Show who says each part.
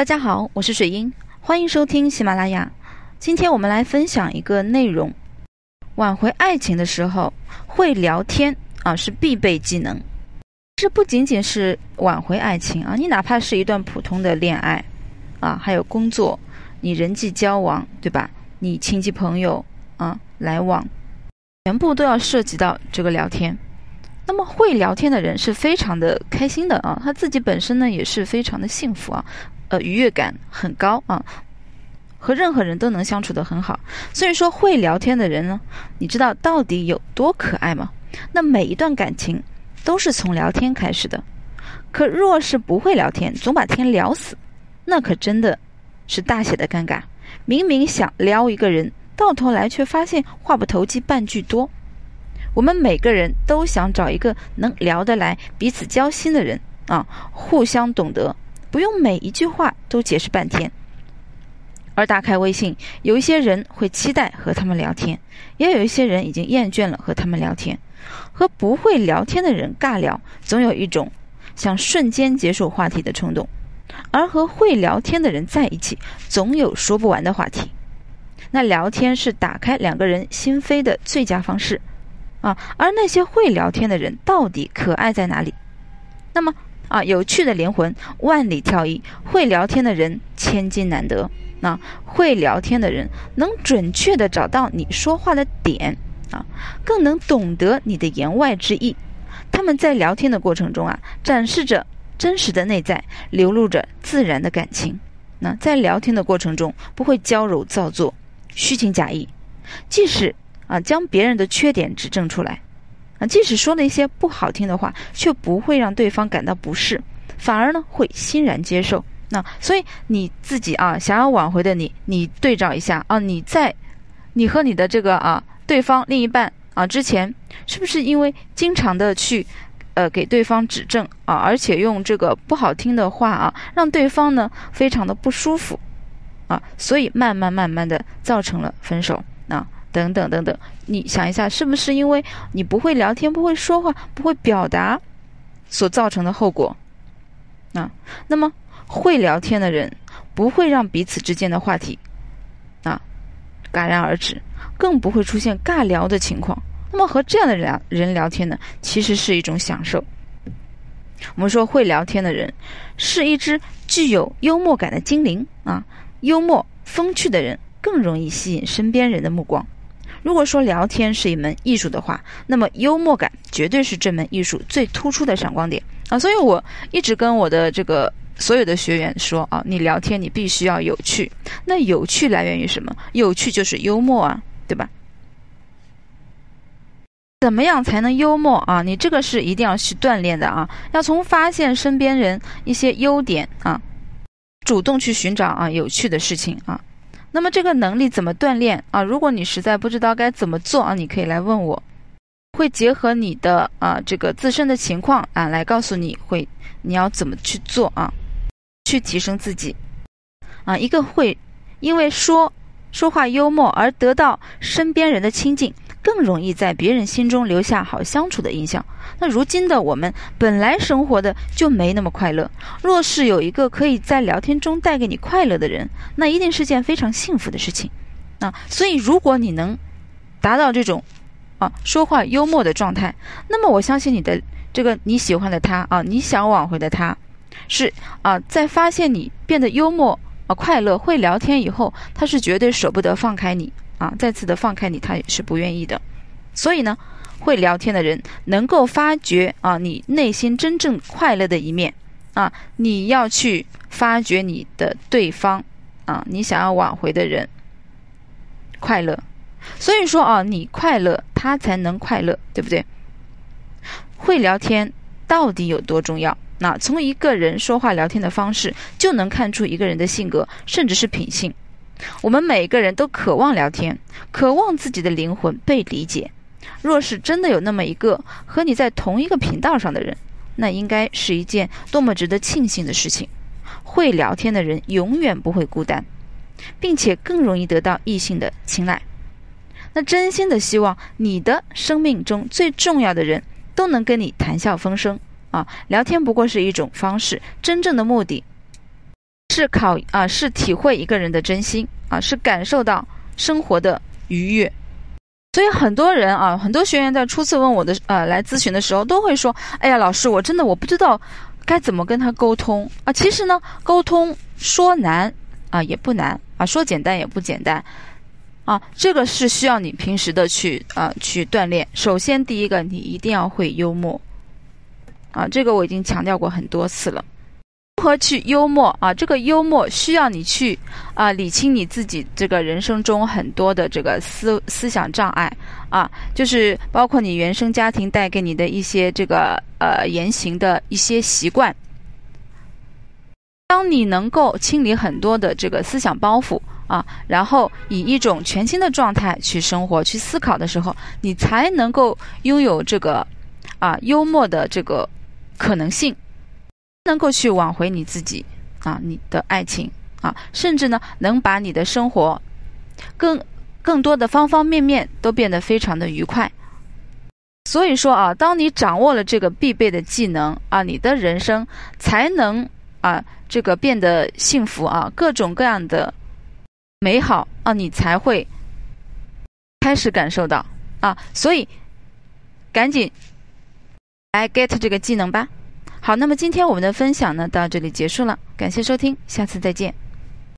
Speaker 1: 大家好，我是水英，欢迎收听喜马拉雅。今天我们来分享一个内容：挽回爱情的时候，会聊天啊是必备技能。这不仅仅是挽回爱情啊，你哪怕是一段普通的恋爱啊，还有工作，你人际交往，对吧？你亲戚朋友啊来往，全部都要涉及到这个聊天。那么会聊天的人是非常的开心的啊，他自己本身呢也是非常的幸福啊。呃，愉悦感很高啊，和任何人都能相处得很好。所以说，会聊天的人呢，你知道到底有多可爱吗？那每一段感情都是从聊天开始的。可若是不会聊天，总把天聊死，那可真的是大写的尴尬。明明想撩一个人，到头来却发现话不投机半句多。我们每个人都想找一个能聊得来、彼此交心的人啊，互相懂得。不用每一句话都解释半天，而打开微信，有一些人会期待和他们聊天，也有一些人已经厌倦了和他们聊天。和不会聊天的人尬聊，总有一种想瞬间结束话题的冲动；而和会聊天的人在一起，总有说不完的话题。那聊天是打开两个人心扉的最佳方式啊！而那些会聊天的人到底可爱在哪里？那么？啊，有趣的灵魂万里挑一，会聊天的人千金难得。那会聊天的人能准确的找到你说话的点啊，更能懂得你的言外之意。他们在聊天的过程中啊，展示着真实的内在，流露着自然的感情。那在聊天的过程中，不会娇柔造作、虚情假意，即使啊将别人的缺点指正出来。啊，即使说了一些不好听的话，却不会让对方感到不适，反而呢会欣然接受。那所以你自己啊，想要挽回的你，你对照一下啊，你在你和你的这个啊对方另一半啊之前，是不是因为经常的去呃给对方指正啊，而且用这个不好听的话啊，让对方呢非常的不舒服啊，所以慢慢慢慢的造成了分手啊。等等等等，你想一下，是不是因为你不会聊天、不会说话、不会表达所造成的后果？啊，那么会聊天的人不会让彼此之间的话题啊戛然而止，更不会出现尬聊的情况。那么和这样的人人聊天呢，其实是一种享受。我们说会聊天的人是一只具有幽默感的精灵啊，幽默风趣的人更容易吸引身边人的目光。如果说聊天是一门艺术的话，那么幽默感绝对是这门艺术最突出的闪光点啊！所以我一直跟我的这个所有的学员说啊，你聊天你必须要有趣。那有趣来源于什么？有趣就是幽默啊，对吧？怎么样才能幽默啊？你这个是一定要去锻炼的啊！要从发现身边人一些优点啊，主动去寻找啊有趣的事情啊。那么这个能力怎么锻炼啊？如果你实在不知道该怎么做啊，你可以来问我，会结合你的啊这个自身的情况啊来告诉你会你要怎么去做啊，去提升自己啊。一个会因为说说话幽默而得到身边人的亲近。更容易在别人心中留下好相处的印象。那如今的我们本来生活的就没那么快乐，若是有一个可以在聊天中带给你快乐的人，那一定是件非常幸福的事情。啊，所以如果你能达到这种啊说话幽默的状态，那么我相信你的这个你喜欢的他啊，你想挽回的他，是啊，在发现你变得幽默啊快乐会聊天以后，他是绝对舍不得放开你。啊，再次的放开你，他也是不愿意的。所以呢，会聊天的人能够发掘啊，你内心真正快乐的一面啊。你要去发掘你的对方啊，你想要挽回的人快乐。所以说啊，你快乐，他才能快乐，对不对？会聊天到底有多重要？那从一个人说话聊天的方式，就能看出一个人的性格，甚至是品性。我们每个人都渴望聊天，渴望自己的灵魂被理解。若是真的有那么一个和你在同一个频道上的人，那应该是一件多么值得庆幸的事情。会聊天的人永远不会孤单，并且更容易得到异性的青睐。那真心的希望你的生命中最重要的人都能跟你谈笑风生啊！聊天不过是一种方式，真正的目的是考啊，是体会一个人的真心啊，是感受到生活的愉悦。所以很多人啊，很多学员在初次问我的呃来咨询的时候，都会说：“哎呀，老师，我真的我不知道该怎么跟他沟通啊。”其实呢，沟通说难啊也不难啊，说简单也不简单啊。这个是需要你平时的去啊去锻炼。首先，第一个，你一定要会幽默啊，这个我已经强调过很多次了。如何去幽默啊？这个幽默需要你去啊理清你自己这个人生中很多的这个思思想障碍啊，就是包括你原生家庭带给你的一些这个呃言行的一些习惯。当你能够清理很多的这个思想包袱啊，然后以一种全新的状态去生活、去思考的时候，你才能够拥有这个啊幽默的这个可能性。能够去挽回你自己啊，你的爱情啊，甚至呢，能把你的生活更更多的方方面面都变得非常的愉快。所以说啊，当你掌握了这个必备的技能啊，你的人生才能啊这个变得幸福啊，各种各样的美好啊，你才会开始感受到啊。所以赶紧来 get 这个技能吧。好，那么今天我们的分享呢，到这里结束了，感谢收听，下次再见。